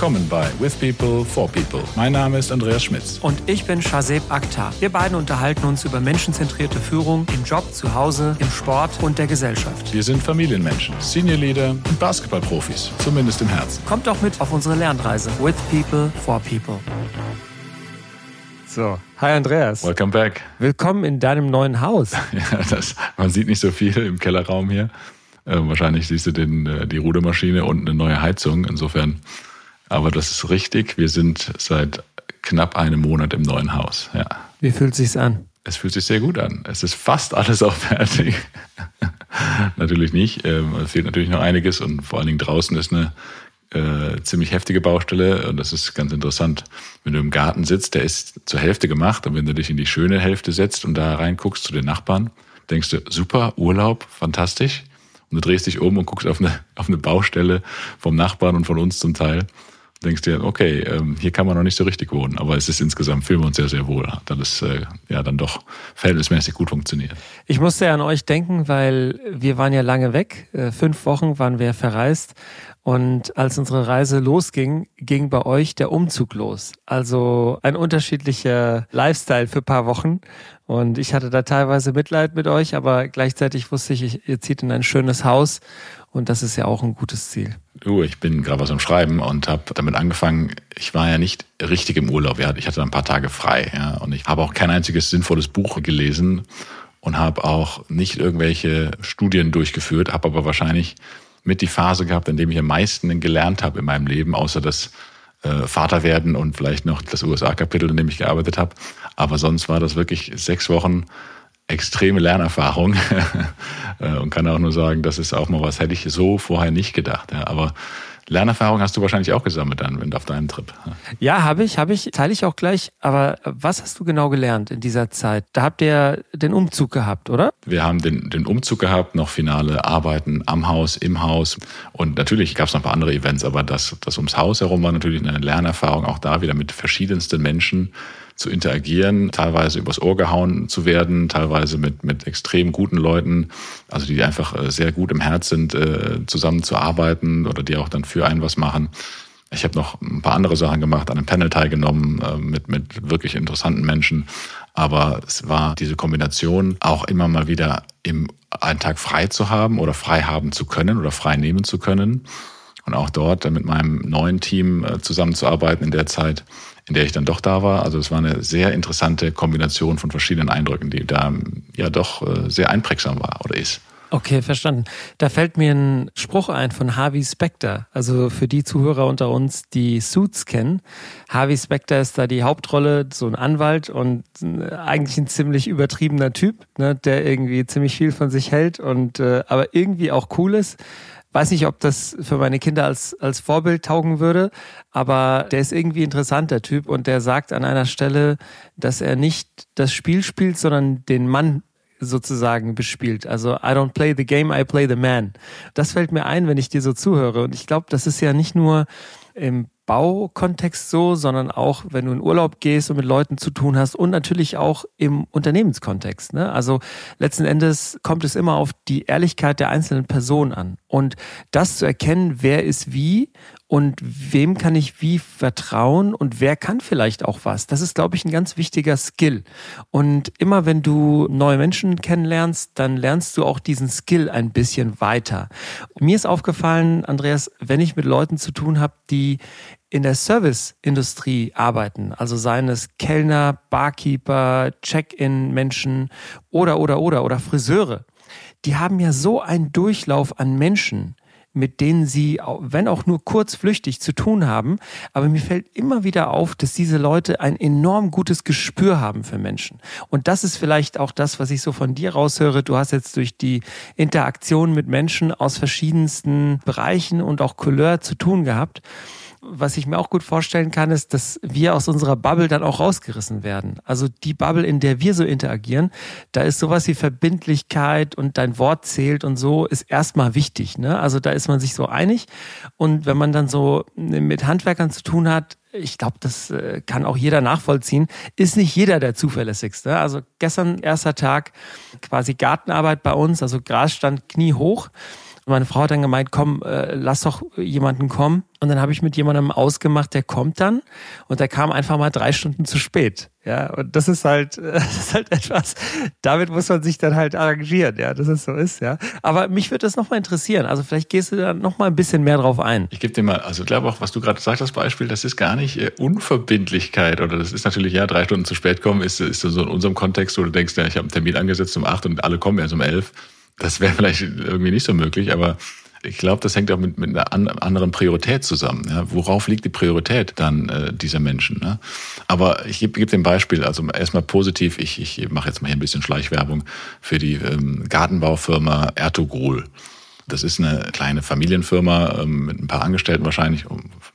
willkommen bei With People for People. Mein Name ist Andreas Schmitz. Und ich bin Shazeb Akhtar. Wir beiden unterhalten uns über menschenzentrierte Führung im Job, zu Hause, im Sport und der Gesellschaft. Wir sind Familienmenschen, Senior Leader und Basketballprofis, zumindest im Herzen. Kommt doch mit auf unsere Lernreise. With People for People. So, hi Andreas. Welcome back. Willkommen in deinem neuen Haus. ja, das, man sieht nicht so viel im Kellerraum hier. Äh, wahrscheinlich siehst du den, äh, die Rudermaschine und eine neue Heizung. Insofern, aber das ist richtig. Wir sind seit knapp einem Monat im neuen Haus. Ja. Wie fühlt es sich an? Es fühlt sich sehr gut an. Es ist fast alles auch fertig. natürlich nicht. Ähm, es fehlt natürlich noch einiges und vor allen Dingen draußen ist eine äh, ziemlich heftige Baustelle und das ist ganz interessant. Wenn du im Garten sitzt, der ist zur Hälfte gemacht und wenn du dich in die schöne Hälfte setzt und da reinguckst zu den Nachbarn, denkst du, super, Urlaub, fantastisch. Und du drehst dich um und guckst auf eine, auf eine Baustelle vom Nachbarn und von uns zum Teil. Denkst dir, okay, ähm, hier kann man noch nicht so richtig wohnen, aber es ist insgesamt, fühlen wir uns sehr, sehr wohl. Hat alles äh, ja dann doch verhältnismäßig gut funktioniert. Ich musste ja an euch denken, weil wir waren ja lange weg. Äh, fünf Wochen waren wir verreist. Und als unsere Reise losging, ging bei euch der Umzug los. Also ein unterschiedlicher Lifestyle für paar Wochen. Und ich hatte da teilweise Mitleid mit euch, aber gleichzeitig wusste ich, ihr zieht in ein schönes Haus und das ist ja auch ein gutes Ziel. Du, ich bin gerade was am Schreiben und habe damit angefangen. Ich war ja nicht richtig im Urlaub. Ich hatte ein paar Tage frei. Ja, und ich habe auch kein einziges sinnvolles Buch gelesen und habe auch nicht irgendwelche Studien durchgeführt, habe aber wahrscheinlich mit die Phase gehabt, in dem ich am meisten gelernt habe in meinem Leben, außer das äh, Vater werden und vielleicht noch das USA-Kapitel, in dem ich gearbeitet habe. Aber sonst war das wirklich sechs Wochen extreme Lernerfahrung äh, und kann auch nur sagen, das ist auch mal was, hätte ich so vorher nicht gedacht. Ja. Aber Lernerfahrung hast du wahrscheinlich auch gesammelt dann, wenn du auf deinem Trip. Ja, habe ich, habe ich, teile ich auch gleich. Aber was hast du genau gelernt in dieser Zeit? Da habt ihr den Umzug gehabt, oder? Wir haben den, den Umzug gehabt, noch finale Arbeiten am Haus, im Haus. Und natürlich gab es noch ein paar andere Events, aber das, das ums Haus herum war natürlich eine Lernerfahrung, auch da wieder mit verschiedensten Menschen zu interagieren, teilweise übers Ohr gehauen zu werden, teilweise mit, mit extrem guten Leuten, also die einfach äh, sehr gut im Herz sind, äh, zusammenzuarbeiten oder die auch dann für einen was machen. Ich habe noch ein paar andere Sachen gemacht, an einem Panel teilgenommen äh, mit, mit wirklich interessanten Menschen. Aber es war diese Kombination, auch immer mal wieder im einen Tag frei zu haben oder frei haben zu können oder frei nehmen zu können. Und auch dort mit meinem neuen Team zusammenzuarbeiten in der Zeit in der ich dann doch da war. Also es war eine sehr interessante Kombination von verschiedenen Eindrücken, die da ja doch äh, sehr einprägsam war oder ist. Okay, verstanden. Da fällt mir ein Spruch ein von Harvey Specter. Also für die Zuhörer unter uns, die Suits kennen. Harvey Specter ist da die Hauptrolle, so ein Anwalt und äh, eigentlich ein ziemlich übertriebener Typ, ne, der irgendwie ziemlich viel von sich hält und äh, aber irgendwie auch cool ist. Weiß nicht, ob das für meine Kinder als, als Vorbild taugen würde, aber der ist irgendwie interessant, der Typ. Und der sagt an einer Stelle, dass er nicht das Spiel spielt, sondern den Mann sozusagen bespielt. Also I don't play the game, I play the man. Das fällt mir ein, wenn ich dir so zuhöre. Und ich glaube, das ist ja nicht nur im Baukontext so, sondern auch, wenn du in Urlaub gehst und mit Leuten zu tun hast und natürlich auch im Unternehmenskontext. Ne? Also letzten Endes kommt es immer auf die Ehrlichkeit der einzelnen Person an. Und das zu erkennen, wer ist wie und wem kann ich wie vertrauen und wer kann vielleicht auch was. Das ist, glaube ich, ein ganz wichtiger Skill. Und immer wenn du neue Menschen kennenlernst, dann lernst du auch diesen Skill ein bisschen weiter. Mir ist aufgefallen, Andreas, wenn ich mit Leuten zu tun habe, die in der Serviceindustrie arbeiten, also seien es Kellner, Barkeeper, Check-in-Menschen oder, oder, oder, oder Friseure, die haben ja so einen Durchlauf an Menschen, mit denen sie, wenn auch nur kurzflüchtig, zu tun haben. Aber mir fällt immer wieder auf, dass diese Leute ein enorm gutes Gespür haben für Menschen. Und das ist vielleicht auch das, was ich so von dir raushöre. Du hast jetzt durch die Interaktion mit Menschen aus verschiedensten Bereichen und auch Couleur zu tun gehabt was ich mir auch gut vorstellen kann, ist, dass wir aus unserer Bubble dann auch rausgerissen werden. Also die Bubble, in der wir so interagieren, da ist sowas wie Verbindlichkeit und dein Wort zählt und so ist erstmal wichtig. Ne? Also da ist man sich so einig. Und wenn man dann so mit Handwerkern zu tun hat, ich glaube, das äh, kann auch jeder nachvollziehen, ist nicht jeder der zuverlässigste. Also gestern erster Tag quasi Gartenarbeit bei uns, also Gras stand kniehoch. Meine Frau hat dann gemeint, komm, äh, lass doch jemanden kommen. Und dann habe ich mit jemandem ausgemacht, der kommt dann. Und der kam einfach mal drei Stunden zu spät. Ja, und das ist halt, das ist halt etwas, damit muss man sich dann halt arrangieren, ja, dass es so ist, ja. Aber mich würde das nochmal interessieren. Also vielleicht gehst du da nochmal ein bisschen mehr drauf ein. Ich gebe dir mal, also ich glaube auch, was du gerade sagst, das Beispiel, das ist gar nicht äh, Unverbindlichkeit oder das ist natürlich, ja, drei Stunden zu spät kommen, ist, ist so in unserem Kontext, wo du denkst, ja, ich habe einen Termin angesetzt um acht und alle kommen erst um elf. Das wäre vielleicht irgendwie nicht so möglich, aber ich glaube, das hängt auch mit, mit einer anderen Priorität zusammen. Ja? Worauf liegt die Priorität dann äh, dieser Menschen? Ne? Aber ich gebe geb dem Beispiel, also erstmal positiv, ich, ich mache jetzt mal hier ein bisschen Schleichwerbung für die ähm, Gartenbaufirma Ertogol. Das ist eine kleine Familienfirma ähm, mit ein paar Angestellten wahrscheinlich.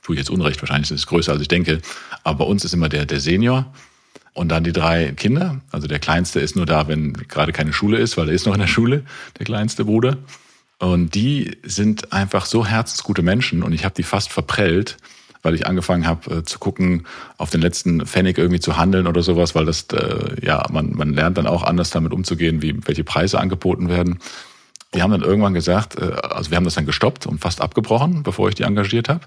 Tue ich jetzt Unrecht, wahrscheinlich ist es größer, als ich denke. Aber bei uns ist immer der, der Senior und dann die drei Kinder. Also der Kleinste ist nur da, wenn gerade keine Schule ist, weil er ist noch in der Schule, der kleinste Bruder. Und die sind einfach so herzensgute Menschen und ich habe die fast verprellt, weil ich angefangen habe äh, zu gucken, auf den letzten Pfennig irgendwie zu handeln oder sowas, weil das, äh, ja, man, man lernt dann auch anders damit umzugehen, wie welche Preise angeboten werden. Die haben dann irgendwann gesagt, äh, also wir haben das dann gestoppt und fast abgebrochen, bevor ich die engagiert habe.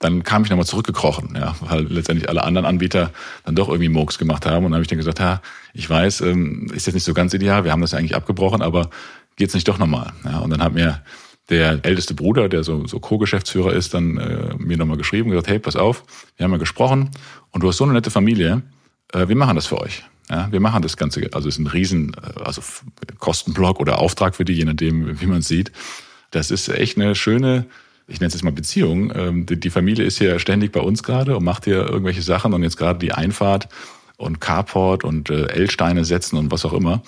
Dann kam ich nochmal zurückgekrochen, ja, weil letztendlich alle anderen Anbieter dann doch irgendwie Murks gemacht haben. Und dann habe ich dann gesagt, ja, ich weiß, ähm, ist jetzt nicht so ganz ideal, wir haben das ja eigentlich abgebrochen, aber geht's nicht doch nochmal? Ja, und dann hat mir der älteste Bruder, der so, so Co-Geschäftsführer ist, dann äh, mir nochmal geschrieben und gesagt, hey, pass auf, wir haben ja gesprochen und du hast so eine nette Familie, äh, wir machen das für euch. Ja, wir machen das Ganze, also es ist ein riesen äh, also Kostenblock oder Auftrag für die, je nachdem, wie man sieht. Das ist echt eine schöne, ich nenne es jetzt mal Beziehung. Ähm, die, die Familie ist hier ständig bei uns gerade und macht hier irgendwelche Sachen und jetzt gerade die Einfahrt und Carport und äh, L-Steine setzen und was auch immer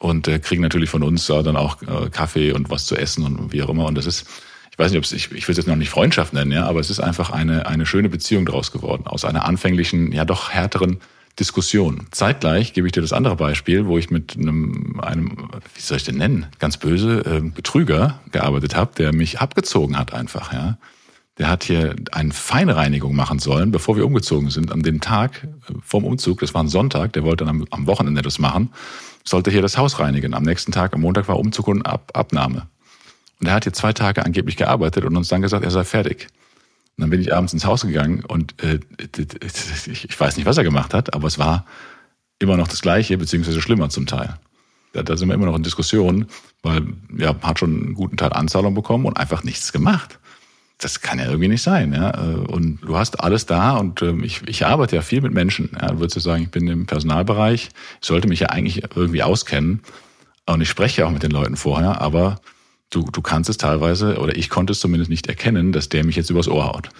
und äh, kriegen natürlich von uns äh, dann auch äh, Kaffee und was zu essen und wie auch immer. Und das ist, ich weiß nicht, ob es, ich, ich will es jetzt noch nicht Freundschaft nennen, ja, aber es ist einfach eine, eine schöne Beziehung daraus geworden, aus einer anfänglichen, ja doch härteren Diskussion. Zeitgleich gebe ich dir das andere Beispiel, wo ich mit einem, einem wie soll ich den nennen, ganz böse äh, Betrüger gearbeitet habe, der mich abgezogen hat einfach, ja. Der hat hier eine Feinreinigung machen sollen, bevor wir umgezogen sind. An dem Tag äh, vorm Umzug, das war ein Sonntag, der wollte dann am, am Wochenende das machen sollte hier das Haus reinigen. Am nächsten Tag, am Montag war Umzug und Ab Abnahme. Und er hat hier zwei Tage angeblich gearbeitet und uns dann gesagt, er sei fertig. Und dann bin ich abends ins Haus gegangen und äh, ich weiß nicht, was er gemacht hat, aber es war immer noch das Gleiche, beziehungsweise schlimmer zum Teil. Da, da sind wir immer noch in Diskussionen, weil er hat schon einen guten Teil Anzahlung bekommen und einfach nichts gemacht das kann ja irgendwie nicht sein. Ja? Und du hast alles da und ähm, ich, ich arbeite ja viel mit Menschen. Ja? Würdest du sagen, ich bin im Personalbereich, ich sollte mich ja eigentlich irgendwie auskennen. Und ich spreche ja auch mit den Leuten vorher, aber du, du kannst es teilweise, oder ich konnte es zumindest nicht erkennen, dass der mich jetzt übers Ohr haut.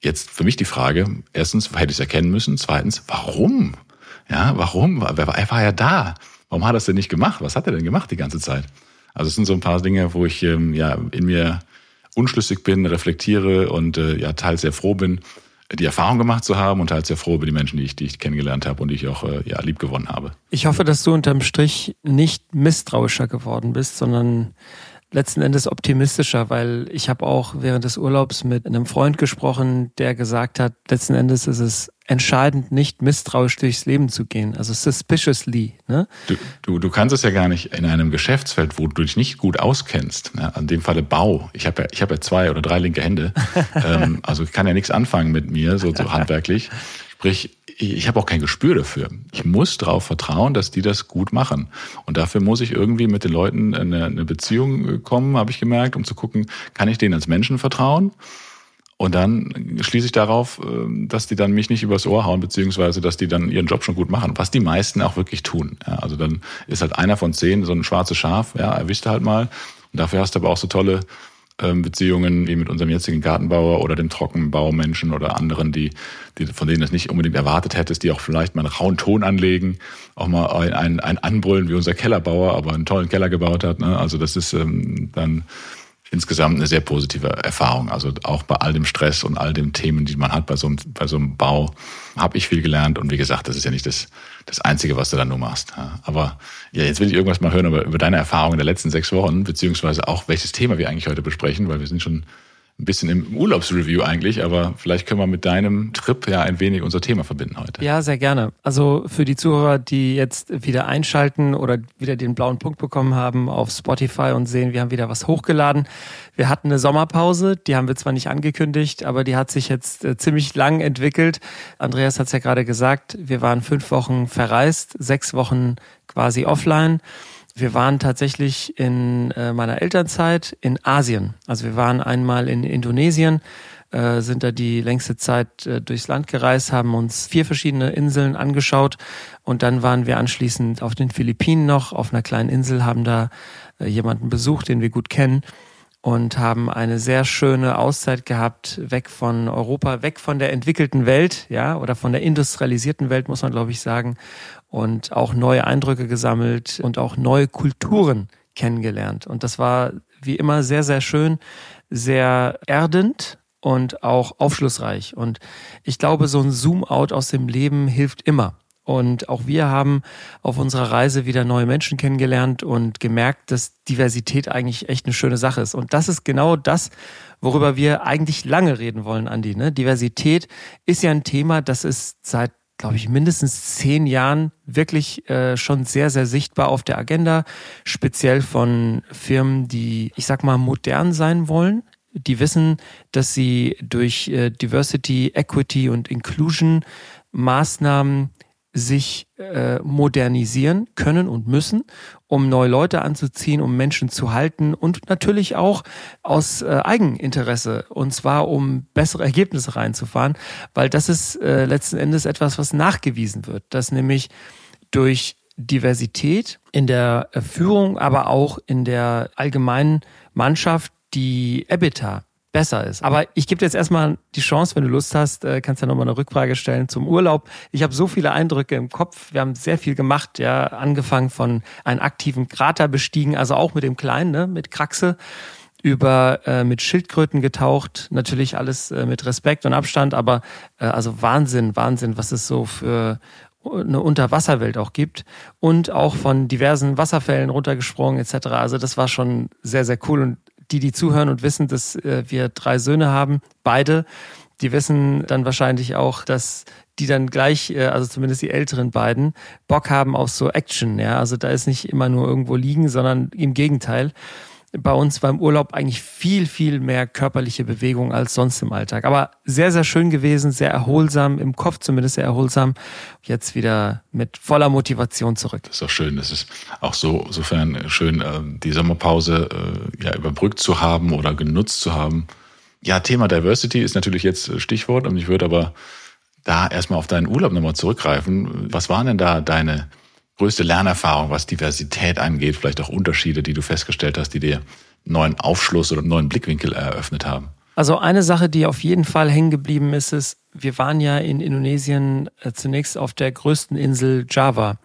Jetzt für mich die Frage, erstens, hätte ich es erkennen müssen, zweitens, warum? Ja, warum? Er war ja da. Warum hat er es denn nicht gemacht? Was hat er denn gemacht die ganze Zeit? Also es sind so ein paar Dinge, wo ich ähm, ja in mir unschlüssig bin, reflektiere und äh, ja teils sehr froh bin, die Erfahrung gemacht zu haben und teils sehr froh über die Menschen, die ich, die ich kennengelernt habe und die ich auch äh, ja, lieb gewonnen habe. Ich hoffe, dass du unterm Strich nicht misstrauischer geworden bist, sondern letzten Endes optimistischer, weil ich habe auch während des Urlaubs mit einem Freund gesprochen, der gesagt hat, letzten Endes ist es entscheidend, nicht misstrauisch durchs Leben zu gehen. Also suspiciously. Ne? Du, du, du kannst es ja gar nicht in einem Geschäftsfeld, wo du dich nicht gut auskennst. Ne? An dem Falle Bau. Ich habe ja, ich hab ja zwei oder drei linke Hände. ähm, also ich kann ja nichts anfangen mit mir, so, so handwerklich. Sprich, ich habe auch kein Gespür dafür. Ich muss darauf vertrauen, dass die das gut machen. Und dafür muss ich irgendwie mit den Leuten eine, eine Beziehung kommen, habe ich gemerkt, um zu gucken, kann ich denen als Menschen vertrauen? Und dann schließe ich darauf, ähm, dass die dann mich nicht übers Ohr hauen, beziehungsweise dass die dann ihren Job schon gut machen, was die meisten auch wirklich tun. Ja, also dann ist halt einer von zehn so ein schwarzes Schaf, ja, erwischt halt mal. Und dafür hast du aber auch so tolle Beziehungen wie mit unserem jetzigen Gartenbauer oder dem Trockenbaumenschen oder anderen, die, die von denen es nicht unbedingt erwartet hättest, die auch vielleicht mal einen rauen Ton anlegen, auch mal ein, ein, ein Anbrüllen wie unser Kellerbauer, aber einen tollen Keller gebaut hat. Ne? Also das ist ähm, dann insgesamt eine sehr positive Erfahrung. Also auch bei all dem Stress und all den Themen, die man hat bei so einem, bei so einem Bau, habe ich viel gelernt. Und wie gesagt, das ist ja nicht das, das Einzige, was du dann nur machst. Aber ja, jetzt will ich irgendwas mal hören über, über deine Erfahrungen der letzten sechs Wochen, beziehungsweise auch welches Thema wir eigentlich heute besprechen, weil wir sind schon ein bisschen im Urlaubsreview eigentlich, aber vielleicht können wir mit deinem Trip ja ein wenig unser Thema verbinden heute. Ja, sehr gerne. Also für die Zuhörer, die jetzt wieder einschalten oder wieder den blauen Punkt bekommen haben auf Spotify und sehen, wir haben wieder was hochgeladen. Wir hatten eine Sommerpause, die haben wir zwar nicht angekündigt, aber die hat sich jetzt äh, ziemlich lang entwickelt. Andreas hat es ja gerade gesagt, wir waren fünf Wochen verreist, sechs Wochen quasi offline. Wir waren tatsächlich in äh, meiner Elternzeit in Asien. Also wir waren einmal in Indonesien, äh, sind da die längste Zeit äh, durchs Land gereist, haben uns vier verschiedene Inseln angeschaut und dann waren wir anschließend auf den Philippinen noch, auf einer kleinen Insel, haben da äh, jemanden besucht, den wir gut kennen und haben eine sehr schöne Auszeit gehabt, weg von Europa, weg von der entwickelten Welt, ja, oder von der industrialisierten Welt, muss man glaube ich sagen, und auch neue Eindrücke gesammelt und auch neue Kulturen kennengelernt. Und das war wie immer sehr, sehr schön, sehr erdend und auch aufschlussreich. Und ich glaube, so ein Zoom-out aus dem Leben hilft immer. Und auch wir haben auf unserer Reise wieder neue Menschen kennengelernt und gemerkt, dass Diversität eigentlich echt eine schöne Sache ist. Und das ist genau das, worüber wir eigentlich lange reden wollen, Andi. Ne? Diversität ist ja ein Thema, das ist seit glaube ich, mindestens zehn Jahren wirklich äh, schon sehr, sehr sichtbar auf der Agenda, speziell von Firmen, die, ich sag mal, modern sein wollen. Die wissen, dass sie durch äh, Diversity, Equity und Inclusion Maßnahmen sich äh, modernisieren können und müssen, um neue Leute anzuziehen, um Menschen zu halten und natürlich auch aus äh, Eigeninteresse. Und zwar um bessere Ergebnisse reinzufahren, weil das ist äh, letzten Endes etwas, was nachgewiesen wird, dass nämlich durch Diversität in der Führung, aber auch in der allgemeinen Mannschaft die EBITDA besser ist. Aber ich gebe dir jetzt erstmal die Chance, wenn du Lust hast, äh, kannst ja nochmal eine Rückfrage stellen zum Urlaub. Ich habe so viele Eindrücke im Kopf. Wir haben sehr viel gemacht, ja, angefangen von einem aktiven Krater bestiegen, also auch mit dem Kleinen, ne, mit Kraxe über äh, mit Schildkröten getaucht, natürlich alles äh, mit Respekt und Abstand, aber äh, also Wahnsinn, Wahnsinn, was es so für eine Unterwasserwelt auch gibt und auch von diversen Wasserfällen runtergesprungen etc. Also das war schon sehr, sehr cool und die, die zuhören und wissen, dass äh, wir drei Söhne haben, beide, die wissen dann wahrscheinlich auch, dass die dann gleich, äh, also zumindest die älteren beiden, Bock haben auf so Action. Ja, also da ist nicht immer nur irgendwo liegen, sondern im Gegenteil bei uns war im Urlaub eigentlich viel, viel mehr körperliche Bewegung als sonst im Alltag. Aber sehr, sehr schön gewesen, sehr erholsam, im Kopf zumindest sehr erholsam. Jetzt wieder mit voller Motivation zurück. Das ist auch schön. Das ist auch so, sofern schön, äh, die Sommerpause äh, ja überbrückt zu haben oder genutzt zu haben. Ja, Thema Diversity ist natürlich jetzt Stichwort und ich würde aber da erstmal auf deinen Urlaub nochmal zurückgreifen. Was waren denn da deine größte Lernerfahrung, was Diversität angeht, vielleicht auch Unterschiede, die du festgestellt hast, die dir neuen Aufschluss oder neuen Blickwinkel eröffnet haben? Also eine Sache, die auf jeden Fall hängen geblieben ist, ist, wir waren ja in Indonesien äh, zunächst auf der größten Insel Java.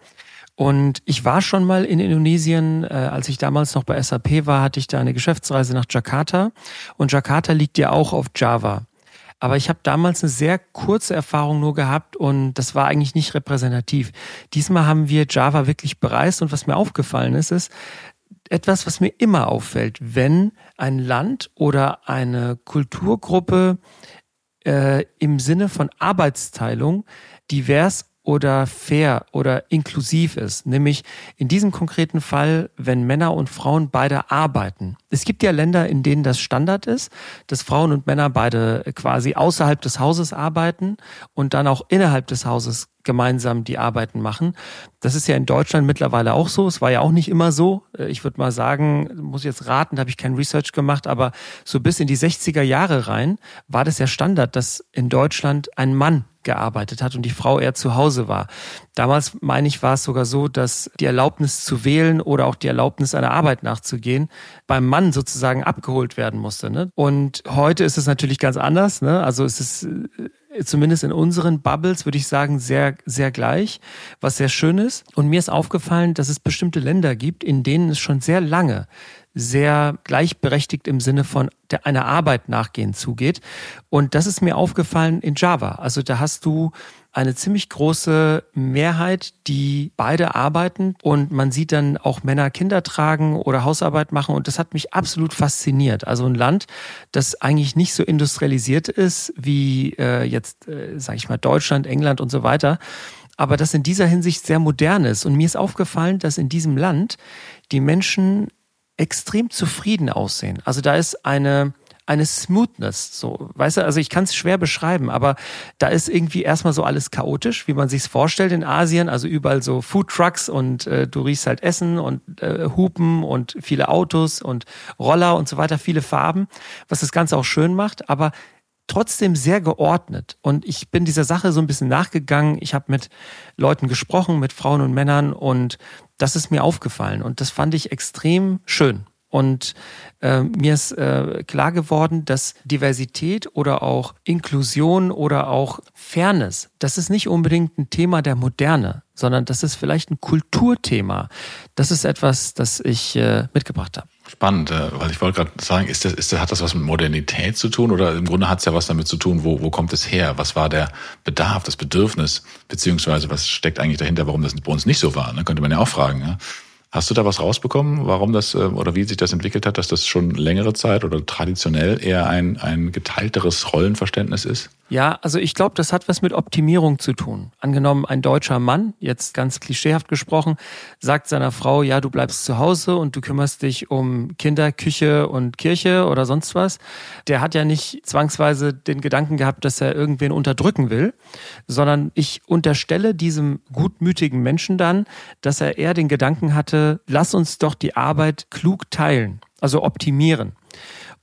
Und ich war schon mal in Indonesien, äh, als ich damals noch bei SAP war, hatte ich da eine Geschäftsreise nach Jakarta. Und Jakarta liegt ja auch auf Java. Aber ich habe damals eine sehr kurze Erfahrung nur gehabt und das war eigentlich nicht repräsentativ. Diesmal haben wir Java wirklich bereist und was mir aufgefallen ist, ist etwas, was mir immer auffällt, wenn ein Land oder eine Kulturgruppe äh, im Sinne von Arbeitsteilung divers oder fair oder inklusiv ist. Nämlich in diesem konkreten Fall, wenn Männer und Frauen beide arbeiten. Es gibt ja Länder, in denen das Standard ist, dass Frauen und Männer beide quasi außerhalb des Hauses arbeiten und dann auch innerhalb des Hauses gemeinsam die Arbeiten machen. Das ist ja in Deutschland mittlerweile auch so. Es war ja auch nicht immer so. Ich würde mal sagen, muss jetzt raten, da habe ich kein Research gemacht, aber so bis in die 60er Jahre rein war das ja Standard, dass in Deutschland ein Mann gearbeitet hat und die Frau eher zu Hause war. Damals, meine ich, war es sogar so, dass die Erlaubnis zu wählen oder auch die Erlaubnis einer Arbeit nachzugehen beim Mann sozusagen abgeholt werden musste. Ne? Und heute ist es natürlich ganz anders. Ne? Also es ist äh, zumindest in unseren Bubbles, würde ich sagen, sehr, sehr gleich, was sehr schön ist. Und mir ist aufgefallen, dass es bestimmte Länder gibt, in denen es schon sehr lange sehr gleichberechtigt im Sinne von der, einer Arbeit nachgehen zugeht. Und das ist mir aufgefallen in Java. Also da hast du eine ziemlich große Mehrheit, die beide arbeiten und man sieht dann auch Männer Kinder tragen oder Hausarbeit machen und das hat mich absolut fasziniert. Also ein Land, das eigentlich nicht so industrialisiert ist wie äh, jetzt, äh, sage ich mal, Deutschland, England und so weiter, aber das in dieser Hinsicht sehr modern ist. Und mir ist aufgefallen, dass in diesem Land die Menschen extrem zufrieden aussehen. Also da ist eine eine Smoothness. So, weißt du, also ich kann es schwer beschreiben, aber da ist irgendwie erstmal so alles chaotisch, wie man sich's vorstellt in Asien. Also überall so Food Trucks und äh, du riechst halt Essen und äh, Hupen und viele Autos und Roller und so weiter, viele Farben, was das Ganze auch schön macht. Aber trotzdem sehr geordnet. Und ich bin dieser Sache so ein bisschen nachgegangen. Ich habe mit Leuten gesprochen, mit Frauen und Männern und das ist mir aufgefallen. Und das fand ich extrem schön. Und äh, mir ist äh, klar geworden, dass Diversität oder auch Inklusion oder auch Fairness, das ist nicht unbedingt ein Thema der Moderne, sondern das ist vielleicht ein Kulturthema. Das ist etwas, das ich äh, mitgebracht habe. Spannend, äh, weil ich wollte gerade sagen, ist das, ist das, hat das was mit Modernität zu tun oder im Grunde hat es ja was damit zu tun, wo, wo kommt es her? Was war der Bedarf, das Bedürfnis, beziehungsweise was steckt eigentlich dahinter, warum das bei uns nicht so war? Ne? Könnte man ja auch fragen. Ja? Hast du da was rausbekommen, warum das äh, oder wie sich das entwickelt hat, dass das schon längere Zeit oder traditionell eher ein, ein geteilteres Rollenverständnis ist? Ja, also ich glaube, das hat was mit Optimierung zu tun. Angenommen, ein deutscher Mann, jetzt ganz klischeehaft gesprochen, sagt seiner Frau, ja, du bleibst zu Hause und du kümmerst dich um Kinder, Küche und Kirche oder sonst was. Der hat ja nicht zwangsweise den Gedanken gehabt, dass er irgendwen unterdrücken will, sondern ich unterstelle diesem gutmütigen Menschen dann, dass er eher den Gedanken hatte, lass uns doch die Arbeit klug teilen, also optimieren.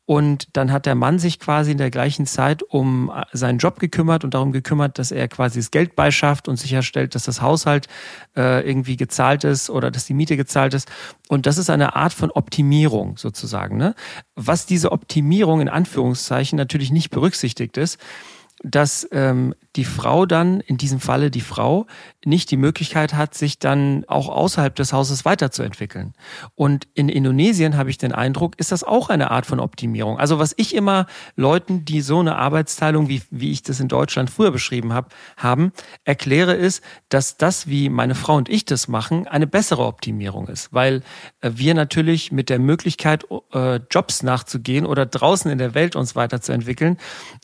Und dann hat der Mann sich quasi in der gleichen Zeit um äh, seinen Job gekümmert und darum gekümmert, dass er quasi das Geld beischafft und sicherstellt, dass das Haushalt äh, irgendwie gezahlt ist oder dass die Miete gezahlt ist. Und das ist eine Art von Optimierung sozusagen. Ne? Was diese Optimierung in Anführungszeichen natürlich nicht berücksichtigt ist, dass ähm, die Frau dann, in diesem Falle die Frau, nicht die Möglichkeit hat, sich dann auch außerhalb des Hauses weiterzuentwickeln. Und in Indonesien habe ich den Eindruck, ist das auch eine Art von Optimierung. Also was ich immer Leuten, die so eine Arbeitsteilung, wie, wie ich das in Deutschland früher beschrieben habe, haben, erkläre ist, dass das, wie meine Frau und ich das machen, eine bessere Optimierung ist. Weil äh, wir natürlich mit der Möglichkeit, äh, Jobs nachzugehen oder draußen in der Welt uns weiterzuentwickeln,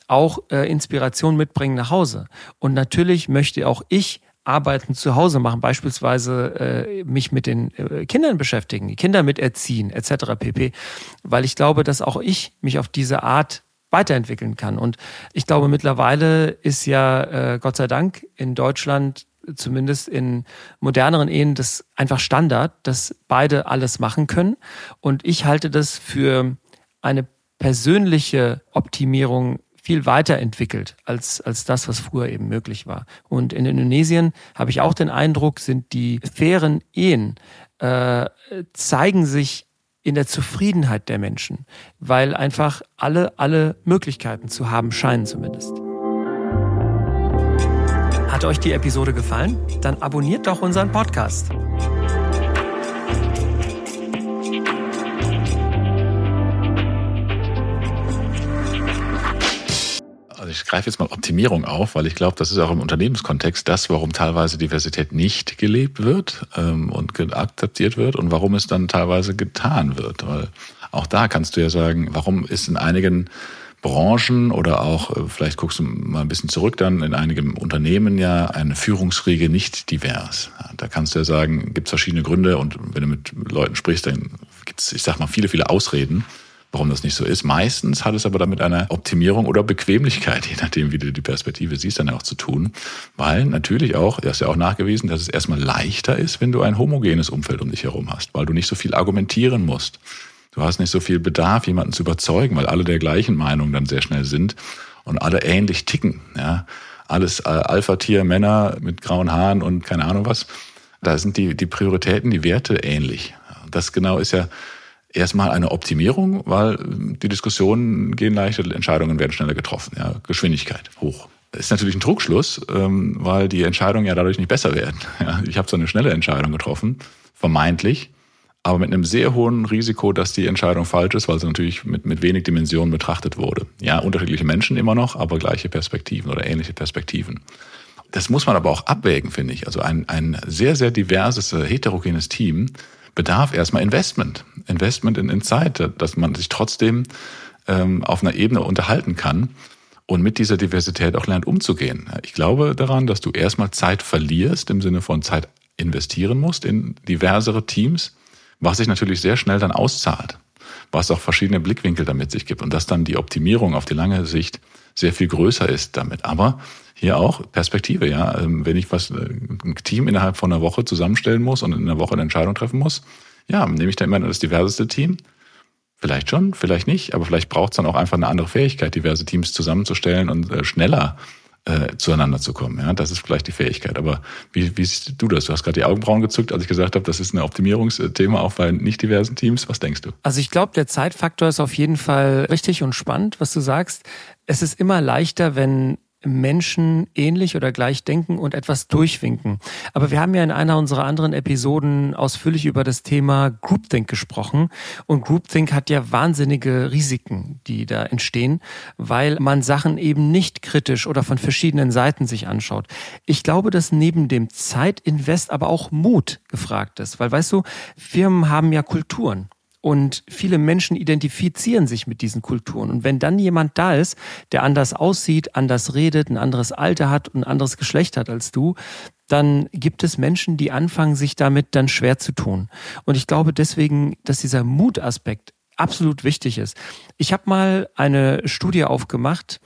auch äh, Inspiration mitbringen nach Hause. Und natürlich möchte auch ich Arbeiten zu Hause machen, beispielsweise äh, mich mit den äh, Kindern beschäftigen, die Kinder mit erziehen, etc. pp. Weil ich glaube, dass auch ich mich auf diese Art weiterentwickeln kann. Und ich glaube, mittlerweile ist ja, äh, Gott sei Dank, in Deutschland zumindest in moderneren Ehen das einfach Standard, dass beide alles machen können. Und ich halte das für eine persönliche Optimierung viel weiterentwickelt als, als das, was früher eben möglich war. Und in Indonesien habe ich auch den Eindruck, sind die fairen Ehen, äh, zeigen sich in der Zufriedenheit der Menschen, weil einfach alle, alle Möglichkeiten zu haben scheinen zumindest. Hat euch die Episode gefallen? Dann abonniert doch unseren Podcast. Ich greife jetzt mal Optimierung auf, weil ich glaube, das ist auch im Unternehmenskontext das, warum teilweise Diversität nicht gelebt wird ähm, und akzeptiert wird und warum es dann teilweise getan wird. Weil auch da kannst du ja sagen, warum ist in einigen Branchen oder auch, äh, vielleicht guckst du mal ein bisschen zurück dann, in einigen Unternehmen ja eine Führungsriege nicht divers. Da kannst du ja sagen, gibt es verschiedene Gründe und wenn du mit Leuten sprichst, dann gibt es, ich sag mal, viele, viele Ausreden warum das nicht so ist. Meistens hat es aber damit einer Optimierung oder Bequemlichkeit, je nachdem, wie du die Perspektive siehst, dann auch zu tun. Weil natürlich auch, das ist ja auch nachgewiesen, dass es erstmal leichter ist, wenn du ein homogenes Umfeld um dich herum hast, weil du nicht so viel argumentieren musst. Du hast nicht so viel Bedarf, jemanden zu überzeugen, weil alle der gleichen Meinung dann sehr schnell sind und alle ähnlich ticken. Ja, alles äh, Alpha-Tier-Männer mit grauen Haaren und keine Ahnung was. Da sind die, die Prioritäten, die Werte ähnlich. Das genau ist ja erstmal eine Optimierung, weil die Diskussionen gehen leichter, Entscheidungen werden schneller getroffen. Ja, Geschwindigkeit hoch. Ist natürlich ein Trugschluss, ähm, weil die Entscheidungen ja dadurch nicht besser werden. Ja, ich habe so eine schnelle Entscheidung getroffen, vermeintlich, aber mit einem sehr hohen Risiko, dass die Entscheidung falsch ist, weil sie natürlich mit, mit wenig Dimensionen betrachtet wurde. Ja, unterschiedliche Menschen immer noch, aber gleiche Perspektiven oder ähnliche Perspektiven. das muss man aber auch abwägen, finde ich. Also ein, ein sehr, sehr diverses, äh, heterogenes Team bedarf erstmal Investment. Investment in, Zeit, dass man sich trotzdem ähm, auf einer Ebene unterhalten kann und mit dieser Diversität auch lernt umzugehen. Ich glaube daran, dass du erstmal Zeit verlierst, im Sinne von Zeit investieren musst in diversere Teams, was sich natürlich sehr schnell dann auszahlt, was auch verschiedene Blickwinkel damit sich gibt und dass dann die Optimierung auf die lange Sicht sehr viel größer ist damit. Aber hier auch Perspektive, ja. Ähm, wenn ich was, äh, ein Team innerhalb von einer Woche zusammenstellen muss und in einer Woche eine Entscheidung treffen muss, ja, nehme ich da immer das diverseste Team. Vielleicht schon, vielleicht nicht, aber vielleicht braucht es dann auch einfach eine andere Fähigkeit, diverse Teams zusammenzustellen und äh, schneller äh, zueinander zu kommen. Ja, das ist vielleicht die Fähigkeit. Aber wie, wie siehst du das? Du hast gerade die Augenbrauen gezückt, als ich gesagt habe, das ist ein Optimierungsthema auch bei nicht diversen Teams. Was denkst du? Also ich glaube, der Zeitfaktor ist auf jeden Fall richtig und spannend, was du sagst. Es ist immer leichter, wenn Menschen ähnlich oder gleich denken und etwas durchwinken. Aber wir haben ja in einer unserer anderen Episoden ausführlich über das Thema Groupthink gesprochen. Und Groupthink hat ja wahnsinnige Risiken, die da entstehen, weil man Sachen eben nicht kritisch oder von verschiedenen Seiten sich anschaut. Ich glaube, dass neben dem Zeitinvest aber auch Mut gefragt ist. Weil weißt du, Firmen haben ja Kulturen. Und viele Menschen identifizieren sich mit diesen Kulturen. Und wenn dann jemand da ist, der anders aussieht, anders redet, ein anderes Alter hat und ein anderes Geschlecht hat als du, dann gibt es Menschen, die anfangen, sich damit dann schwer zu tun. Und ich glaube deswegen, dass dieser Mutaspekt absolut wichtig ist. Ich habe mal eine Studie aufgemacht,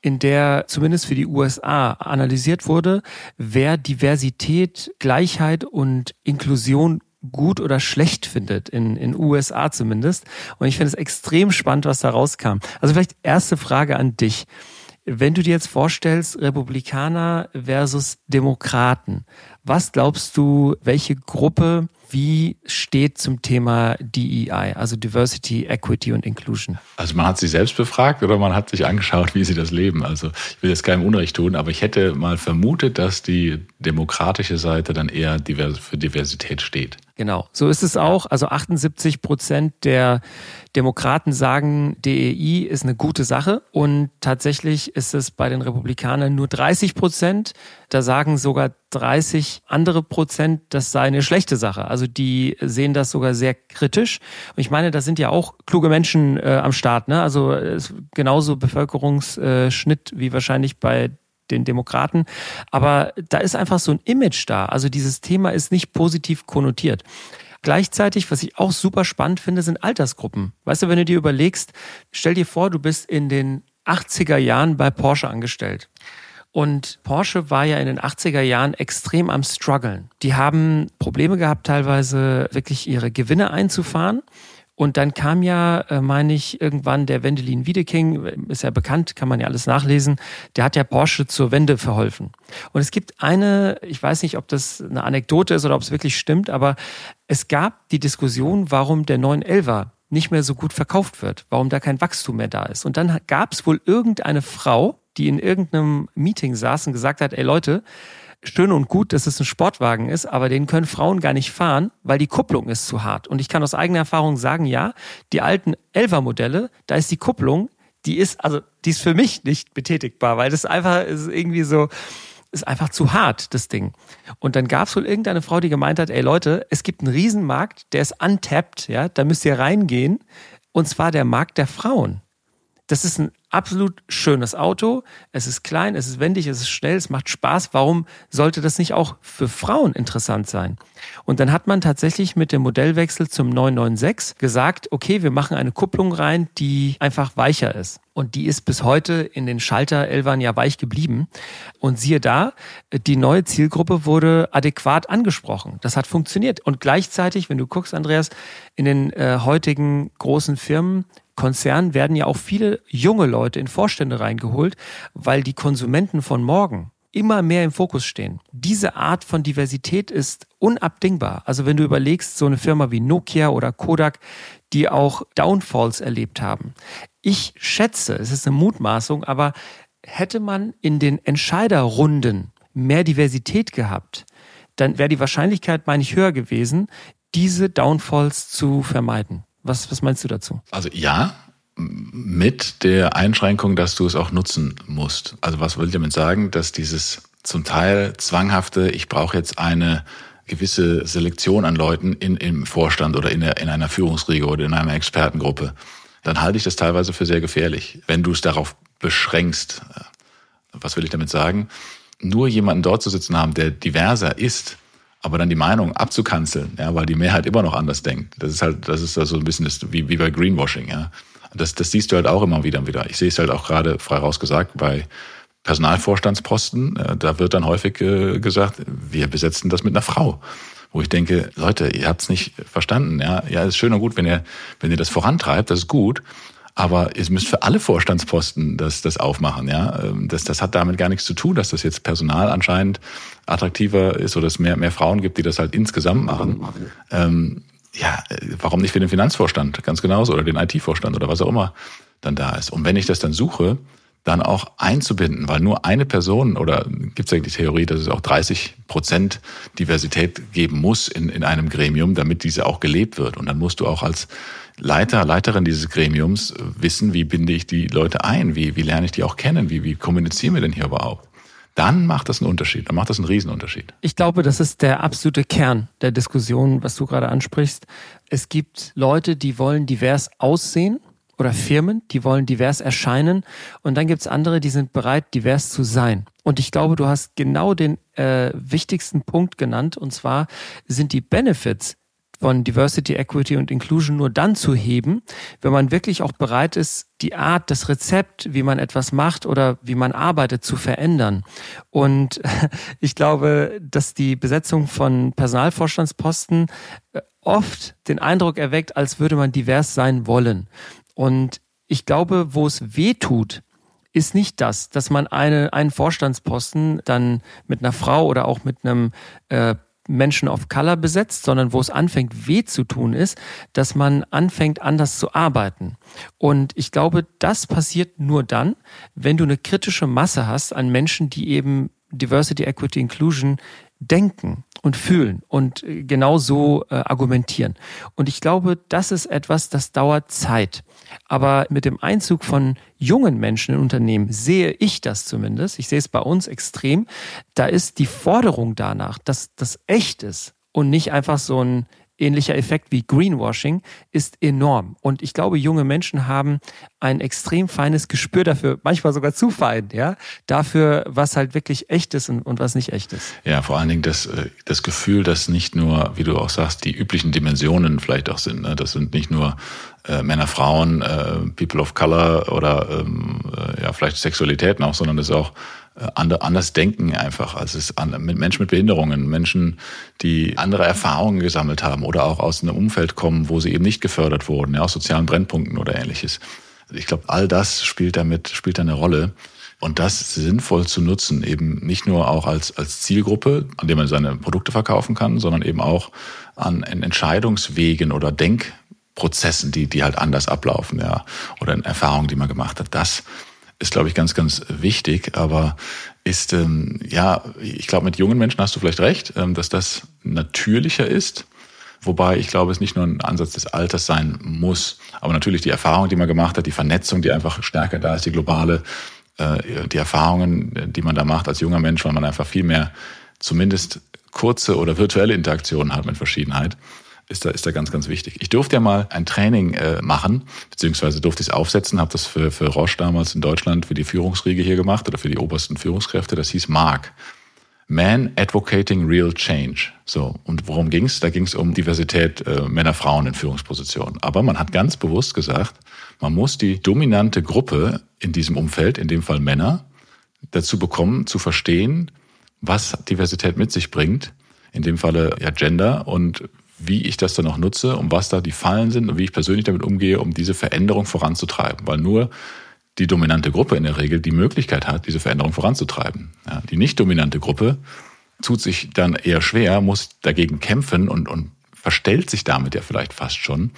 in der zumindest für die USA analysiert wurde, wer Diversität, Gleichheit und Inklusion gut oder schlecht findet, in in USA zumindest. Und ich finde es extrem spannend, was da rauskam. Also vielleicht erste Frage an dich. Wenn du dir jetzt vorstellst, Republikaner versus Demokraten, was glaubst du, welche Gruppe wie steht zum Thema DEI, also Diversity, Equity und Inclusion? Also man hat sich selbst befragt oder man hat sich angeschaut, wie sie das leben. Also ich will jetzt keinem Unrecht tun, aber ich hätte mal vermutet, dass die demokratische Seite dann eher für Diversität steht. Genau, so ist es auch. Also 78 Prozent der Demokraten sagen, DEI ist eine gute Sache. Und tatsächlich ist es bei den Republikanern nur 30 Prozent. Da sagen sogar 30 andere Prozent, das sei eine schlechte Sache. Also die sehen das sogar sehr kritisch. Und ich meine, da sind ja auch kluge Menschen äh, am Start. Ne? Also genauso Bevölkerungsschnitt wie wahrscheinlich bei den Demokraten. Aber da ist einfach so ein Image da. Also dieses Thema ist nicht positiv konnotiert. Gleichzeitig, was ich auch super spannend finde, sind Altersgruppen. Weißt du, wenn du dir überlegst, stell dir vor, du bist in den 80er Jahren bei Porsche angestellt. Und Porsche war ja in den 80er Jahren extrem am struggeln. Die haben Probleme gehabt, teilweise wirklich ihre Gewinne einzufahren. Und dann kam ja, äh, meine ich, irgendwann der Wendelin Wiedeking, ist ja bekannt, kann man ja alles nachlesen, der hat ja Porsche zur Wende verholfen. Und es gibt eine, ich weiß nicht, ob das eine Anekdote ist oder ob es wirklich stimmt, aber es gab die Diskussion, warum der 911er nicht mehr so gut verkauft wird, warum da kein Wachstum mehr da ist. Und dann gab es wohl irgendeine Frau, die in irgendeinem Meeting saß und gesagt hat, ey Leute, schön und gut, dass es ein Sportwagen ist, aber den können Frauen gar nicht fahren, weil die Kupplung ist zu hart. Und ich kann aus eigener Erfahrung sagen, ja, die alten Elfer-Modelle, da ist die Kupplung, die ist, also, die ist für mich nicht betätigbar, weil das einfach ist irgendwie so, ist einfach zu hart, das Ding. Und dann gab es wohl irgendeine Frau, die gemeint hat, ey Leute, es gibt einen Riesenmarkt, der ist untapped, ja, da müsst ihr reingehen. Und zwar der Markt der Frauen. Das ist ein absolut schönes Auto. Es ist klein, es ist wendig, es ist schnell, es macht Spaß. Warum sollte das nicht auch für Frauen interessant sein? Und dann hat man tatsächlich mit dem Modellwechsel zum 996 gesagt, okay, wir machen eine Kupplung rein, die einfach weicher ist. Und die ist bis heute in den Schalter-Elvern ja weich geblieben. Und siehe da, die neue Zielgruppe wurde adäquat angesprochen. Das hat funktioniert. Und gleichzeitig, wenn du guckst, Andreas, in den äh, heutigen großen Firmen Konzernen werden ja auch viele junge Leute in Vorstände reingeholt, weil die Konsumenten von morgen immer mehr im Fokus stehen. Diese Art von Diversität ist unabdingbar. Also wenn du überlegst, so eine Firma wie Nokia oder Kodak, die auch Downfalls erlebt haben. Ich schätze, es ist eine Mutmaßung, aber hätte man in den Entscheiderrunden mehr Diversität gehabt, dann wäre die Wahrscheinlichkeit, meine ich, höher gewesen, diese Downfalls zu vermeiden. Was, was meinst du dazu? Also ja, mit der Einschränkung, dass du es auch nutzen musst. Also was will ich damit sagen? Dass dieses zum Teil zwanghafte, ich brauche jetzt eine gewisse Selektion an Leuten in, im Vorstand oder in, der, in einer Führungsriege oder in einer Expertengruppe, dann halte ich das teilweise für sehr gefährlich, wenn du es darauf beschränkst. Was will ich damit sagen? Nur jemanden dort zu sitzen haben, der diverser ist, aber dann die Meinung abzukanzeln, ja, weil die Mehrheit immer noch anders denkt. Das ist halt, das ist so ein bisschen das, wie, wie bei Greenwashing, ja. Das, das siehst du halt auch immer wieder und wieder. Ich sehe es halt auch gerade frei rausgesagt bei Personalvorstandsposten. Äh, da wird dann häufig äh, gesagt, wir besetzen das mit einer Frau. Wo ich denke, Leute, ihr habt es nicht verstanden. Ja, ja, ist schön und gut, wenn ihr, wenn ihr das vorantreibt, das ist gut. Aber ihr müsst für alle Vorstandsposten das, das aufmachen. Ja? Ähm, das, das hat damit gar nichts zu tun, dass das jetzt Personal anscheinend attraktiver ist oder es mehr, mehr Frauen gibt, die das halt insgesamt machen. Ähm, ja, warum nicht für den Finanzvorstand ganz genauso oder den IT-Vorstand oder was auch immer dann da ist. Und wenn ich das dann suche, dann auch einzubinden, weil nur eine Person oder gibt es ja die Theorie, dass es auch 30 Prozent Diversität geben muss in, in einem Gremium, damit diese auch gelebt wird. Und dann musst du auch als Leiter, Leiterin dieses Gremiums wissen, wie binde ich die Leute ein, wie, wie lerne ich die auch kennen, wie, wie kommunizieren wir denn hier überhaupt? Dann macht das einen Unterschied, dann macht das einen Riesenunterschied. Ich glaube, das ist der absolute Kern der Diskussion, was du gerade ansprichst. Es gibt Leute, die wollen divers aussehen oder Firmen, die wollen divers erscheinen. Und dann gibt's andere, die sind bereit, divers zu sein. Und ich glaube, du hast genau den äh, wichtigsten Punkt genannt. Und zwar sind die Benefits von Diversity, Equity und Inclusion nur dann zu heben, wenn man wirklich auch bereit ist, die Art, das Rezept, wie man etwas macht oder wie man arbeitet, zu verändern. Und ich glaube, dass die Besetzung von Personalvorstandsposten äh, oft den Eindruck erweckt, als würde man divers sein wollen. Und ich glaube, wo es weh tut, ist nicht das, dass man eine, einen Vorstandsposten dann mit einer Frau oder auch mit einem äh, Menschen of Color besetzt, sondern wo es anfängt weh zu tun ist, dass man anfängt anders zu arbeiten. Und ich glaube, das passiert nur dann, wenn du eine kritische Masse hast an Menschen, die eben Diversity, Equity, Inclusion denken und fühlen und äh, genau so äh, argumentieren. Und ich glaube, das ist etwas, das dauert Zeit. Aber mit dem Einzug von jungen Menschen in Unternehmen sehe ich das zumindest. Ich sehe es bei uns extrem. Da ist die Forderung danach, dass das echt ist und nicht einfach so ein ähnlicher Effekt wie Greenwashing ist enorm. Und ich glaube, junge Menschen haben ein extrem feines Gespür dafür, manchmal sogar zu fein, ja, dafür, was halt wirklich echt ist und, und was nicht echt ist. Ja, vor allen Dingen das, äh, das Gefühl, dass nicht nur, wie du auch sagst, die üblichen Dimensionen vielleicht auch sind. Ne? Das sind nicht nur äh, Männer, Frauen, äh, People of Color oder ähm, äh, ja vielleicht Sexualitäten auch, sondern das ist auch anders denken einfach. Also es an, mit Menschen mit Behinderungen, Menschen, die andere Erfahrungen gesammelt haben oder auch aus einem Umfeld kommen, wo sie eben nicht gefördert wurden, ja, aus sozialen Brennpunkten oder ähnliches. Ich glaube, all das spielt damit, spielt eine Rolle. Und das sinnvoll zu nutzen, eben nicht nur auch als, als Zielgruppe, an der man seine Produkte verkaufen kann, sondern eben auch an Entscheidungswegen oder Denkprozessen, die, die halt anders ablaufen, ja, oder in Erfahrungen, die man gemacht hat. Das ist, glaube ich, ganz, ganz wichtig, aber ist, ähm, ja, ich glaube, mit jungen Menschen hast du vielleicht recht, ähm, dass das natürlicher ist. Wobei ich glaube, es nicht nur ein Ansatz des Alters sein muss, aber natürlich die Erfahrung, die man gemacht hat, die Vernetzung, die einfach stärker da ist, die globale, äh, die Erfahrungen, die man da macht als junger Mensch, weil man einfach viel mehr zumindest kurze oder virtuelle Interaktionen hat mit Verschiedenheit ist da, ist da ganz, ganz wichtig. Ich durfte ja mal ein Training äh, machen, beziehungsweise durfte ich es aufsetzen, habe das für, für Roche damals in Deutschland für die Führungsriege hier gemacht oder für die obersten Führungskräfte. Das hieß MARC. Man Advocating Real Change. So, und worum ging's? Da ging's um Diversität äh, Männer, Frauen in Führungspositionen. Aber man hat ganz bewusst gesagt, man muss die dominante Gruppe in diesem Umfeld, in dem Fall Männer, dazu bekommen, zu verstehen, was Diversität mit sich bringt. In dem Falle ja Gender und wie ich das dann auch nutze und was da die Fallen sind und wie ich persönlich damit umgehe, um diese Veränderung voranzutreiben. Weil nur die dominante Gruppe in der Regel die Möglichkeit hat, diese Veränderung voranzutreiben. Ja, die nicht dominante Gruppe tut sich dann eher schwer, muss dagegen kämpfen und, und verstellt sich damit ja vielleicht fast schon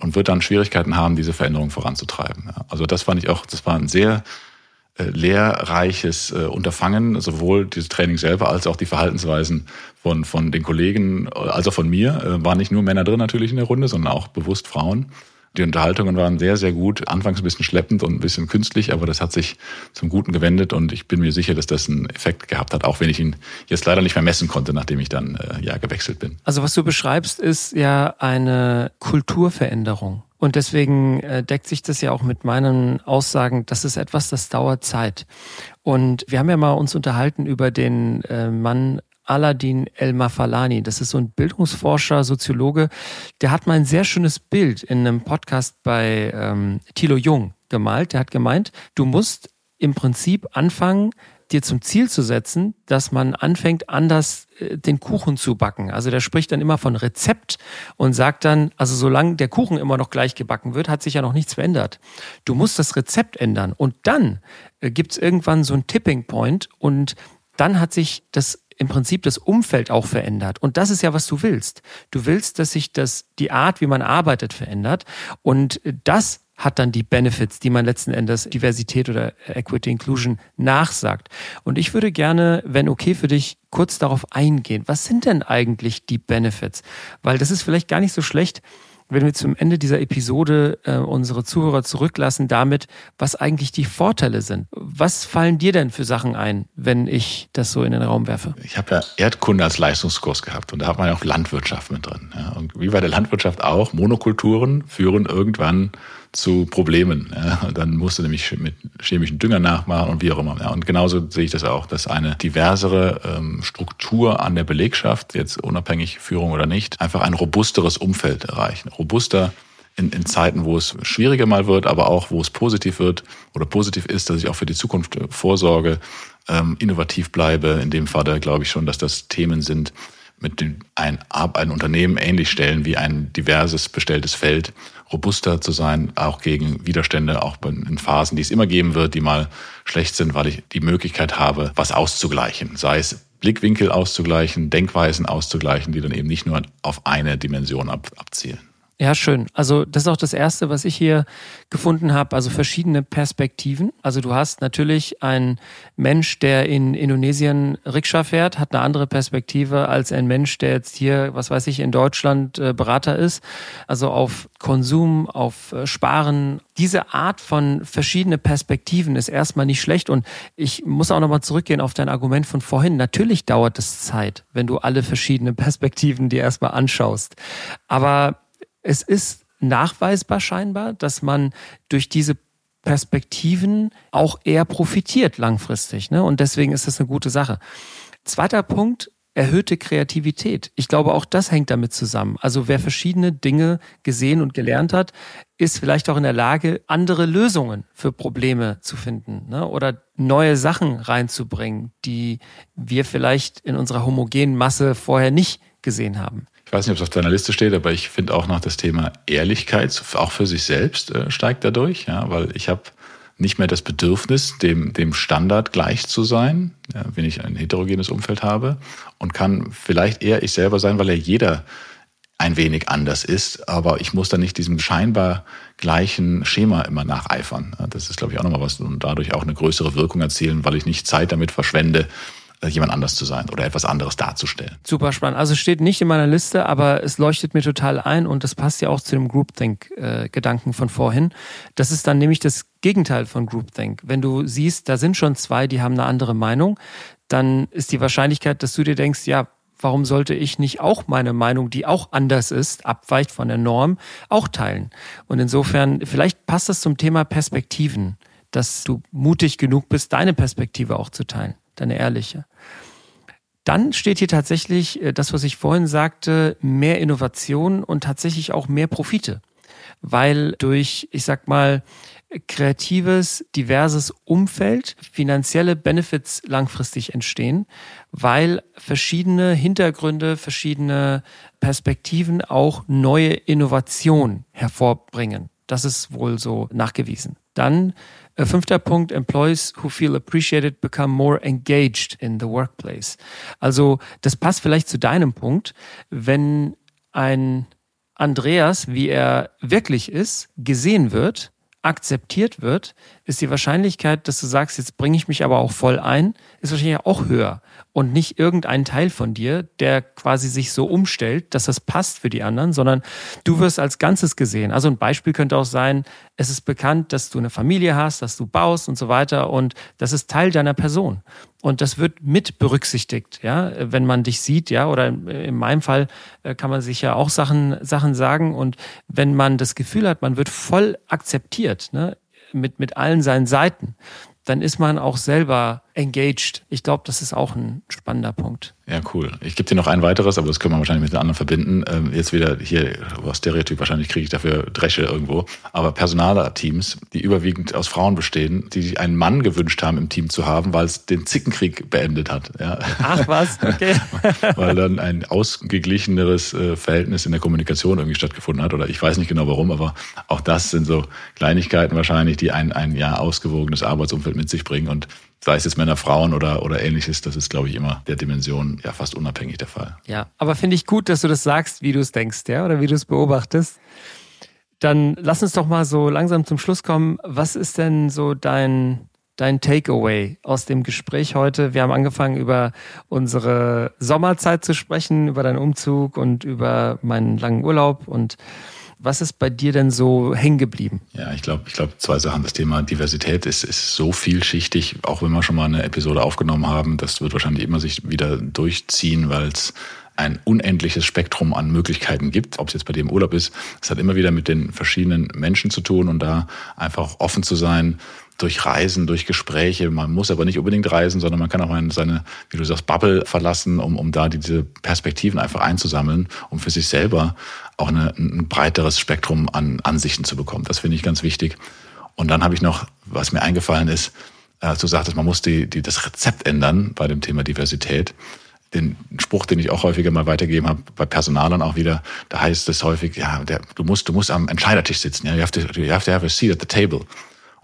und wird dann Schwierigkeiten haben, diese Veränderung voranzutreiben. Ja, also das fand ich auch, das war ein sehr lehrreiches äh, Unterfangen, sowohl dieses Training selber als auch die Verhaltensweisen von, von den Kollegen, also von mir. Äh, waren nicht nur Männer drin natürlich in der Runde, sondern auch bewusst Frauen. Die Unterhaltungen waren sehr, sehr gut. Anfangs ein bisschen schleppend und ein bisschen künstlich, aber das hat sich zum Guten gewendet und ich bin mir sicher, dass das einen Effekt gehabt hat, auch wenn ich ihn jetzt leider nicht mehr messen konnte, nachdem ich dann äh, ja gewechselt bin. Also was du beschreibst, ist ja eine Kulturveränderung. Und deswegen äh, deckt sich das ja auch mit meinen Aussagen, das ist etwas, das dauert Zeit. Und wir haben ja mal uns unterhalten über den äh, Mann Aladin El-Mafalani. Das ist so ein Bildungsforscher, Soziologe. Der hat mal ein sehr schönes Bild in einem Podcast bei ähm, Thilo Jung gemalt. Der hat gemeint, du musst im Prinzip anfangen, dir zum Ziel zu setzen, dass man anfängt, anders äh, den Kuchen zu backen. Also der spricht dann immer von Rezept und sagt dann, also solange der Kuchen immer noch gleich gebacken wird, hat sich ja noch nichts verändert. Du musst das Rezept ändern und dann äh, gibt es irgendwann so einen Tipping Point und dann hat sich das im Prinzip das Umfeld auch verändert. Und das ist ja, was du willst. Du willst, dass sich das, die Art, wie man arbeitet, verändert. Und das hat dann die Benefits, die man letzten Endes Diversität oder Equity Inclusion nachsagt. Und ich würde gerne, wenn okay für dich, kurz darauf eingehen. Was sind denn eigentlich die Benefits? Weil das ist vielleicht gar nicht so schlecht, wenn wir zum Ende dieser Episode äh, unsere Zuhörer zurücklassen damit, was eigentlich die Vorteile sind. Was fallen dir denn für Sachen ein, wenn ich das so in den Raum werfe? Ich habe ja Erdkunde als Leistungskurs gehabt und da hat man ja auch Landwirtschaft mit drin. Ja. Und wie bei der Landwirtschaft auch, Monokulturen führen irgendwann zu Problemen. Ja. Dann musst du nämlich mit chemischen Dünger nachmachen und wie auch immer. Ja. Und genauso sehe ich das auch, dass eine diversere ähm, Struktur an der Belegschaft, jetzt unabhängig Führung oder nicht, einfach ein robusteres Umfeld erreichen. Robuster in, in Zeiten, wo es schwieriger mal wird, aber auch wo es positiv wird oder positiv ist, dass ich auch für die Zukunft vorsorge, ähm, innovativ bleibe. In dem Fall glaube ich schon, dass das Themen sind, mit dem ein, ein Unternehmen ähnlich stellen wie ein diverses bestelltes Feld, robuster zu sein, auch gegen Widerstände, auch in Phasen, die es immer geben wird, die mal schlecht sind, weil ich die Möglichkeit habe, was auszugleichen. Sei es Blickwinkel auszugleichen, Denkweisen auszugleichen, die dann eben nicht nur auf eine Dimension ab, abzielen. Ja, schön. Also das ist auch das Erste, was ich hier gefunden habe. Also verschiedene Perspektiven. Also du hast natürlich einen Mensch, der in Indonesien Rikscha fährt, hat eine andere Perspektive als ein Mensch, der jetzt hier, was weiß ich, in Deutschland äh, Berater ist. Also auf Konsum, auf äh, Sparen. Diese Art von verschiedene Perspektiven ist erstmal nicht schlecht. Und ich muss auch nochmal zurückgehen auf dein Argument von vorhin. Natürlich dauert es Zeit, wenn du alle verschiedenen Perspektiven dir erstmal anschaust. Aber es ist nachweisbar scheinbar, dass man durch diese Perspektiven auch eher profitiert langfristig. Ne? Und deswegen ist das eine gute Sache. Zweiter Punkt, erhöhte Kreativität. Ich glaube, auch das hängt damit zusammen. Also wer verschiedene Dinge gesehen und gelernt hat, ist vielleicht auch in der Lage, andere Lösungen für Probleme zu finden ne? oder neue Sachen reinzubringen, die wir vielleicht in unserer homogenen Masse vorher nicht gesehen haben weiß nicht, ob es auf deiner Liste steht, aber ich finde auch noch das Thema Ehrlichkeit, auch für sich selbst, äh, steigt dadurch, ja, weil ich habe nicht mehr das Bedürfnis, dem, dem Standard gleich zu sein, ja, wenn ich ein heterogenes Umfeld habe und kann vielleicht eher ich selber sein, weil ja jeder ein wenig anders ist, aber ich muss dann nicht diesem scheinbar gleichen Schema immer nacheifern. Das ist, glaube ich, auch nochmal was und dadurch auch eine größere Wirkung erzielen, weil ich nicht Zeit damit verschwende, jemand anders zu sein oder etwas anderes darzustellen. Super spannend. Also steht nicht in meiner Liste, aber es leuchtet mir total ein und das passt ja auch zu dem Groupthink-Gedanken von vorhin. Das ist dann nämlich das Gegenteil von Groupthink. Wenn du siehst, da sind schon zwei, die haben eine andere Meinung, dann ist die Wahrscheinlichkeit, dass du dir denkst, ja, warum sollte ich nicht auch meine Meinung, die auch anders ist, abweicht von der Norm, auch teilen? Und insofern, vielleicht passt das zum Thema Perspektiven, dass du mutig genug bist, deine Perspektive auch zu teilen deine ehrliche. Dann steht hier tatsächlich äh, das, was ich vorhin sagte, mehr Innovation und tatsächlich auch mehr Profite. Weil durch, ich sag mal, kreatives, diverses Umfeld finanzielle Benefits langfristig entstehen, weil verschiedene Hintergründe, verschiedene Perspektiven auch neue Innovation hervorbringen. Das ist wohl so nachgewiesen. Dann fünfter Punkt, Employees who feel appreciated become more engaged in the workplace. Also das passt vielleicht zu deinem Punkt, wenn ein Andreas, wie er wirklich ist, gesehen wird, akzeptiert wird, ist die Wahrscheinlichkeit, dass du sagst, jetzt bringe ich mich aber auch voll ein, ist wahrscheinlich auch höher. Und nicht irgendein Teil von dir, der quasi sich so umstellt, dass das passt für die anderen, sondern du wirst als Ganzes gesehen. Also ein Beispiel könnte auch sein, es ist bekannt, dass du eine Familie hast, dass du baust und so weiter und das ist Teil deiner Person. Und das wird mit berücksichtigt, ja, wenn man dich sieht, ja, oder in meinem Fall äh, kann man sich ja auch Sachen, Sachen sagen und wenn man das Gefühl hat, man wird voll akzeptiert, ne, mit, mit allen seinen Seiten, dann ist man auch selber engaged. Ich glaube, das ist auch ein spannender Punkt. Ja, cool. Ich gebe dir noch ein weiteres, aber das können wir wahrscheinlich mit den anderen verbinden. Ähm, jetzt wieder hier, Stereotyp, wahrscheinlich kriege ich dafür Dresche irgendwo. Aber Personaler-Teams, die überwiegend aus Frauen bestehen, die sich einen Mann gewünscht haben, im Team zu haben, weil es den Zickenkrieg beendet hat. Ja. Ach was, okay. weil dann ein ausgeglicheneres äh, Verhältnis in der Kommunikation irgendwie stattgefunden hat. Oder ich weiß nicht genau warum, aber auch das sind so Kleinigkeiten wahrscheinlich, die ein, ein ja ausgewogenes Arbeitsumfeld mit sich bringen. Und sei es jetzt Männer, Frauen oder, oder ähnliches, das ist, glaube ich, immer der Dimension ja fast unabhängig der Fall. Ja, aber finde ich gut, dass du das sagst, wie du es denkst, ja, oder wie du es beobachtest. Dann lass uns doch mal so langsam zum Schluss kommen. Was ist denn so dein, dein Takeaway aus dem Gespräch heute? Wir haben angefangen, über unsere Sommerzeit zu sprechen, über deinen Umzug und über meinen langen Urlaub und was ist bei dir denn so hängen geblieben? Ja, ich glaube, ich glaube zwei Sachen. Das Thema Diversität ist, ist so vielschichtig, auch wenn wir schon mal eine Episode aufgenommen haben. Das wird wahrscheinlich immer sich wieder durchziehen, weil es ein unendliches Spektrum an Möglichkeiten gibt, ob es jetzt bei dir im Urlaub ist. Es hat immer wieder mit den verschiedenen Menschen zu tun und da einfach offen zu sein, durch Reisen, durch Gespräche. Man muss aber nicht unbedingt reisen, sondern man kann auch mal seine, wie du sagst, Bubble verlassen, um, um da diese Perspektiven einfach einzusammeln, um für sich selber auch eine, ein breiteres Spektrum an Ansichten zu bekommen. Das finde ich ganz wichtig. Und dann habe ich noch, was mir eingefallen ist, äh, du sagtest, man muss die, die, das Rezept ändern bei dem Thema Diversität. Den Spruch, den ich auch häufiger mal weitergegeben habe, bei Personalern auch wieder, da heißt es häufig, ja, der, du musst, du musst am Entscheidertisch sitzen, ja, you have to, you have to have a seat at the table.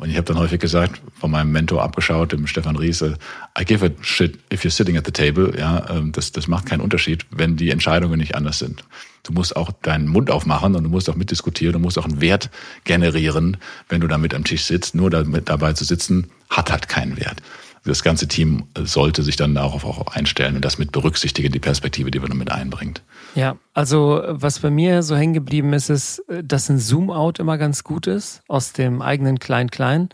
Und ich habe dann häufig gesagt, von meinem Mentor abgeschaut, dem Stefan Riese, I give a shit if you're sitting at the table. Ja, ähm, das, das macht keinen Unterschied, wenn die Entscheidungen nicht anders sind. Du musst auch deinen Mund aufmachen und du musst auch mitdiskutieren, du musst auch einen Wert generieren, wenn du da mit am Tisch sitzt. Nur damit dabei zu sitzen, hat halt keinen Wert das ganze Team sollte sich dann darauf auch einstellen und das mit berücksichtigen, die Perspektive, die man damit einbringt. Ja, also was bei mir so hängen geblieben ist, ist, dass ein Zoom-out immer ganz gut ist aus dem eigenen Klein-Klein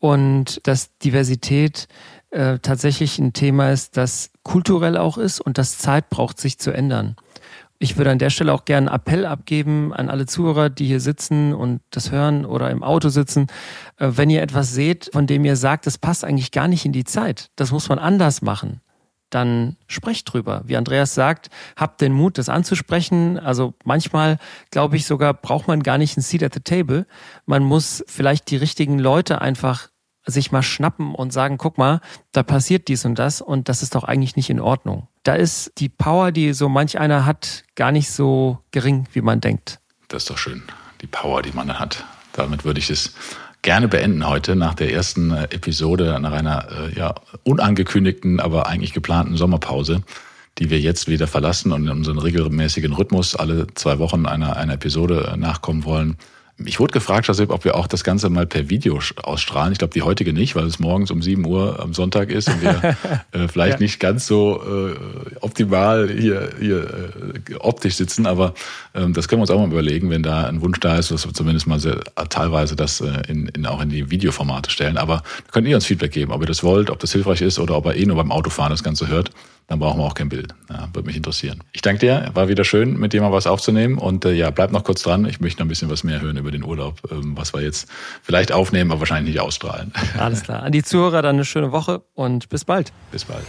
und dass Diversität äh, tatsächlich ein Thema ist, das kulturell auch ist und das Zeit braucht, sich zu ändern. Ich würde an der Stelle auch gerne einen Appell abgeben an alle Zuhörer, die hier sitzen und das hören oder im Auto sitzen. Äh, wenn ihr etwas seht, von dem ihr sagt, das passt eigentlich gar nicht in die Zeit, das muss man anders machen, dann sprecht drüber. Wie Andreas sagt, habt den Mut, das anzusprechen. Also manchmal, glaube ich, sogar braucht man gar nicht ein Seat at the table. Man muss vielleicht die richtigen Leute einfach sich mal schnappen und sagen, guck mal, da passiert dies und das und das ist doch eigentlich nicht in Ordnung. Da ist die Power, die so manch einer hat, gar nicht so gering, wie man denkt. Das ist doch schön, die Power, die man hat. Damit würde ich es gerne beenden heute nach der ersten äh, Episode, nach einer äh, ja, unangekündigten, aber eigentlich geplanten Sommerpause, die wir jetzt wieder verlassen und in unseren regelmäßigen Rhythmus alle zwei Wochen einer, einer Episode äh, nachkommen wollen. Ich wurde gefragt, Josep, ob wir auch das Ganze mal per Video ausstrahlen. Ich glaube, die heutige nicht, weil es morgens um 7 Uhr am Sonntag ist und wir äh, vielleicht ja. nicht ganz so äh, optimal hier, hier äh, optisch sitzen. Aber ähm, das können wir uns auch mal überlegen, wenn da ein Wunsch da ist, dass wir zumindest mal sehr, teilweise das äh, in, in, auch in die Videoformate stellen. Aber könnt ihr uns Feedback geben, ob ihr das wollt, ob das hilfreich ist oder ob ihr eh nur beim Autofahren das Ganze hört dann brauchen wir auch kein Bild. Ja, würde mich interessieren. Ich danke dir, war wieder schön, mit dir mal was aufzunehmen und äh, ja, bleib noch kurz dran. Ich möchte noch ein bisschen was mehr hören über den Urlaub, ähm, was wir jetzt vielleicht aufnehmen, aber wahrscheinlich nicht ausstrahlen. Alles klar. An die Zuhörer dann eine schöne Woche und bis bald. Bis bald.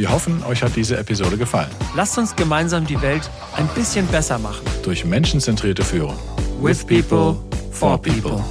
Wir hoffen, euch hat diese Episode gefallen. Lasst uns gemeinsam die Welt ein bisschen besser machen. Durch menschenzentrierte Führung. With people, for people.